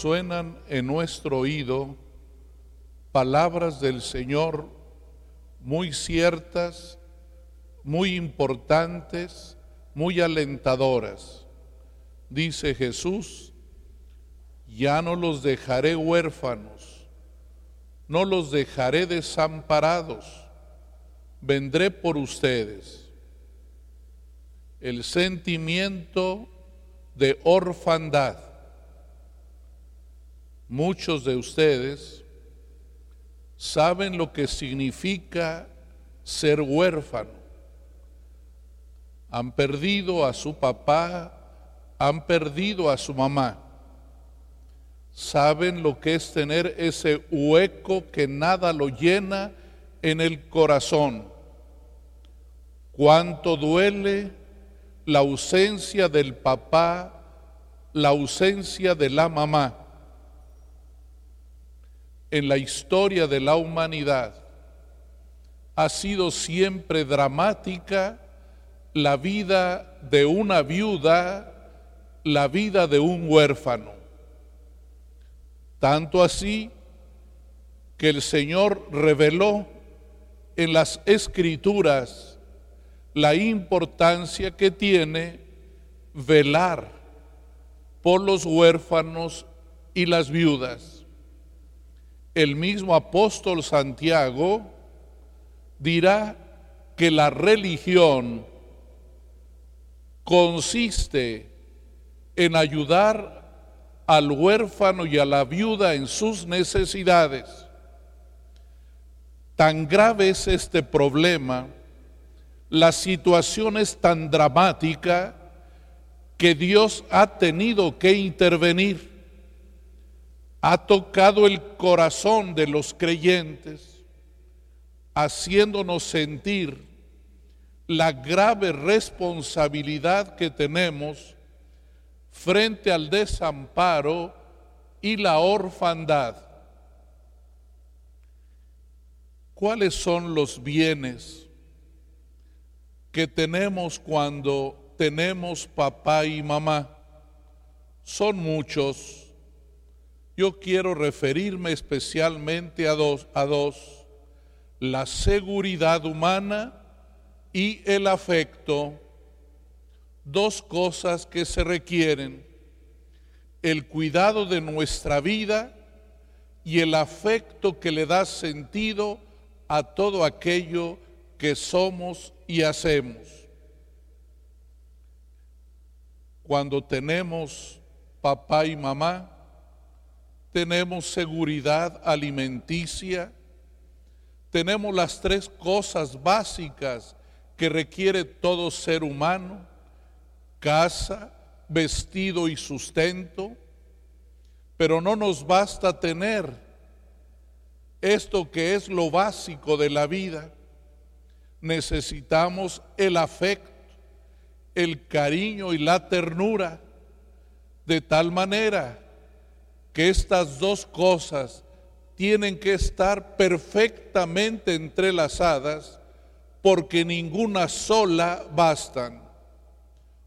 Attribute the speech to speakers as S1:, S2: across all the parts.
S1: resuenan en nuestro oído palabras del Señor muy ciertas, muy importantes, muy alentadoras. Dice Jesús, ya no los dejaré huérfanos, no los dejaré desamparados, vendré por ustedes. El sentimiento de orfandad. Muchos de ustedes saben lo que significa ser huérfano. Han perdido a su papá, han perdido a su mamá. Saben lo que es tener ese hueco que nada lo llena en el corazón. Cuánto duele la ausencia del papá, la ausencia de la mamá en la historia de la humanidad ha sido siempre dramática la vida de una viuda, la vida de un huérfano. Tanto así que el Señor reveló en las escrituras la importancia que tiene velar por los huérfanos y las viudas. El mismo apóstol Santiago dirá que la religión consiste en ayudar al huérfano y a la viuda en sus necesidades. Tan grave es este problema la situación es tan dramática que Dios ha tenido que intervenir. Ha tocado el corazón de los creyentes, haciéndonos sentir la grave responsabilidad que tenemos frente al desamparo y la orfandad. ¿Cuáles son los bienes que tenemos cuando tenemos papá y mamá son muchos. Yo quiero referirme especialmente a dos, a dos, la seguridad humana y el afecto, dos cosas que se requieren, el cuidado de nuestra vida y el afecto que le da sentido a todo aquello que somos y hacemos. Cuando tenemos papá y mamá, tenemos seguridad alimenticia, tenemos las tres cosas básicas que requiere todo ser humano, casa, vestido y sustento, pero no nos basta tener esto que es lo básico de la vida. Necesitamos el afecto, el cariño y la ternura, de tal manera que estas dos cosas tienen que estar perfectamente entrelazadas porque ninguna sola bastan.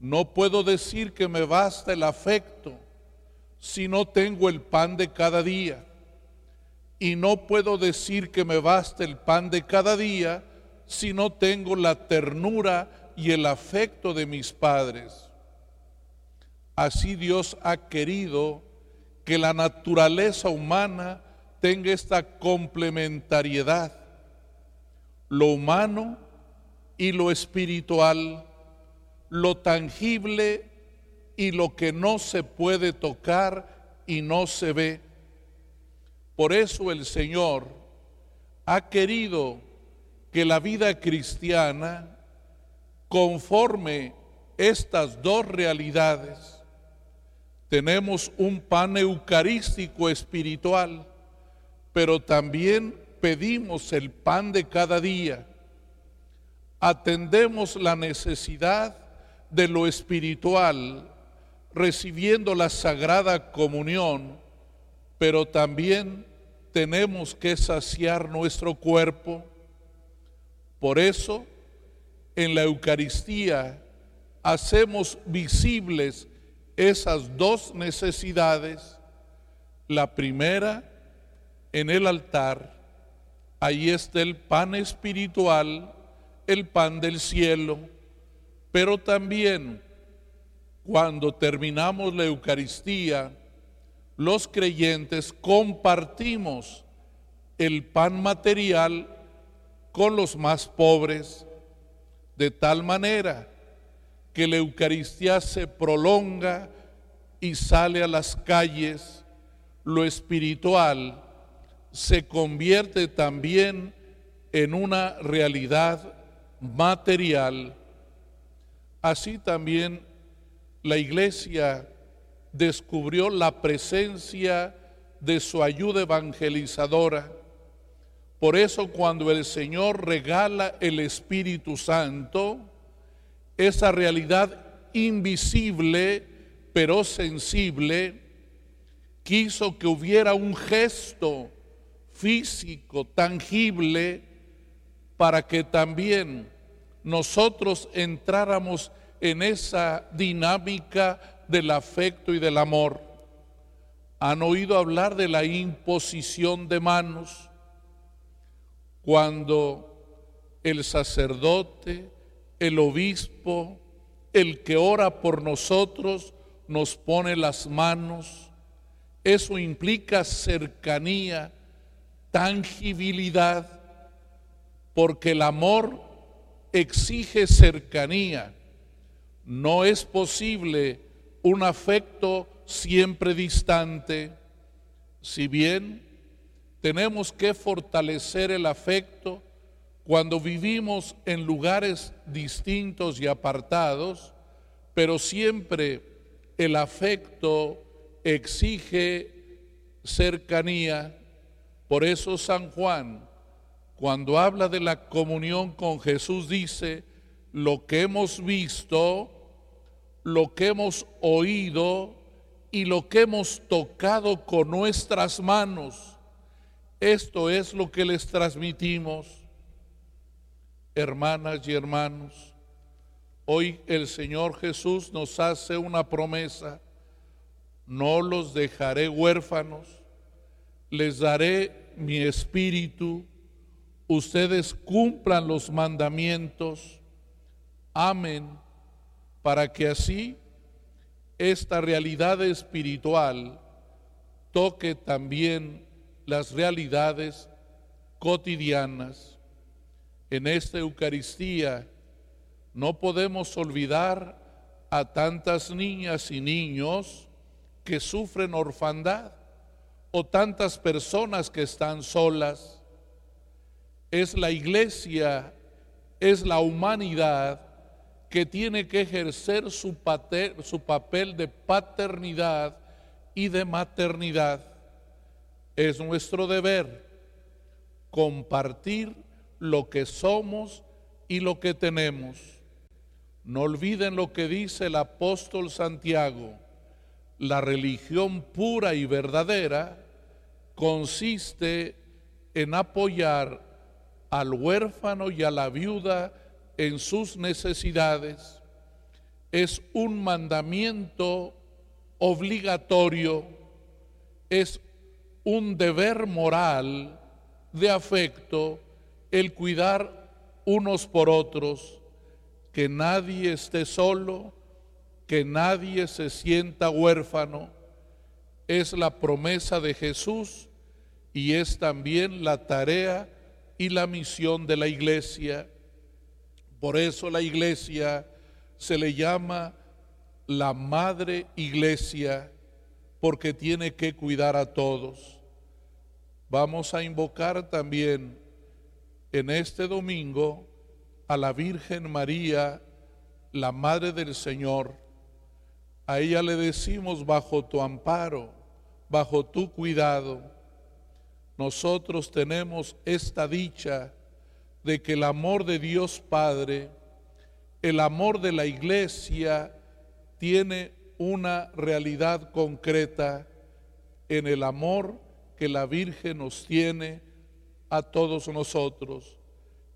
S1: No puedo decir que me basta el afecto si no tengo el pan de cada día. Y no puedo decir que me basta el pan de cada día si no tengo la ternura y el afecto de mis padres? Así Dios ha querido que la naturaleza humana tenga esta complementariedad, lo humano y lo espiritual, lo tangible y lo que no se puede tocar y no se ve. Por eso el Señor ha querido que la vida cristiana, conforme estas dos realidades, tenemos un pan eucarístico espiritual, pero también pedimos el pan de cada día. Atendemos la necesidad de lo espiritual, recibiendo la sagrada comunión, pero también tenemos que saciar nuestro cuerpo por eso, en la Eucaristía hacemos visibles esas dos necesidades, La primera, en el altar, ahí está el pan espiritual, el pan del cielo, pero también cuando terminamos la Eucaristía, los creyentes compartimos el pan material con los más pobres, de tal manera que la Eucaristía se prolonga y sale a las calles, lo espiritual se convierte también en una realidad material. Así también la iglesia descubrió la presencia de su ayuda evangelizadora. Por eso cuando el Señor regala el Espíritu Santo, esa realidad invisible pero sensible, quiso que hubiera un gesto físico, tangible, para que también nosotros entráramos en esa dinámica del afecto y del amor. Han oído hablar de la imposición de manos cuando el sacerdote, el obispo, el que ora por nosotros, nos pone las manos. Eso implica cercanía, tangibilidad, porque el amor exige cercanía no es posible un afecto siempre distante, si bien tenemos que fortalecer el afecto cuando vivimos en lugares distintos y apartados, pero siempre el afecto exige cercanía. Por eso San Juan, cuando habla de la comunión con Jesús, dice, lo que hemos visto, lo que hemos oído y lo que hemos tocado con nuestras manos. Esto es lo que les transmitimos, hermanas y hermanos. Hoy el Señor Jesús nos hace una promesa. No los dejaré huérfanos, les daré mi espíritu, ustedes cumplan los mandamientos, amen para que así esta realidad espiritual toque también las realidades cotidianas. En esta Eucaristía no podemos olvidar a tantas niñas y niños que sufren orfandad o tantas personas que están solas. Es la iglesia, es la humanidad que tiene que ejercer su, papel de paternidad y de maternidad. Es nuestro deber compartir lo que somos y lo que tenemos. No olviden lo que dice el apóstol Santiago. La religión pura y verdadera consiste en apoyar al huérfano y a la viuda en sus necesidades es un mandamiento obligatorio, es un deber moral de afecto el cuidar unos por otros, que nadie esté solo, que nadie se sienta huérfano, es la promesa de Jesús y es también la tarea y la misión de la iglesia. Por eso la iglesia se le llama la madre iglesia porque tiene que cuidar a todos. Vamos a invocar también en este domingo a la Virgen María, la Madre del Señor. A ella le decimos bajo tu amparo, bajo tu cuidado. Nosotros tenemos esta dicha de que el amor de Dios Padre, el amor de la iglesia, tiene una realidad concreta en el amor que la Virgen nos tiene a todos nosotros,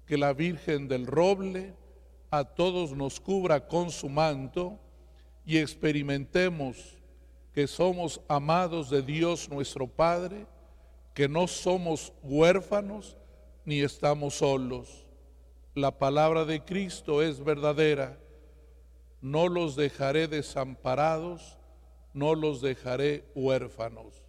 S1: que la Virgen del Roble a todos nos cubra con su manto y experimentemos que somos amados de Dios nuestro Padre, que no somos huérfanos ni estamos solos. La palabra de Cristo es verdadera. No los dejaré desamparados, no los dejaré huérfanos.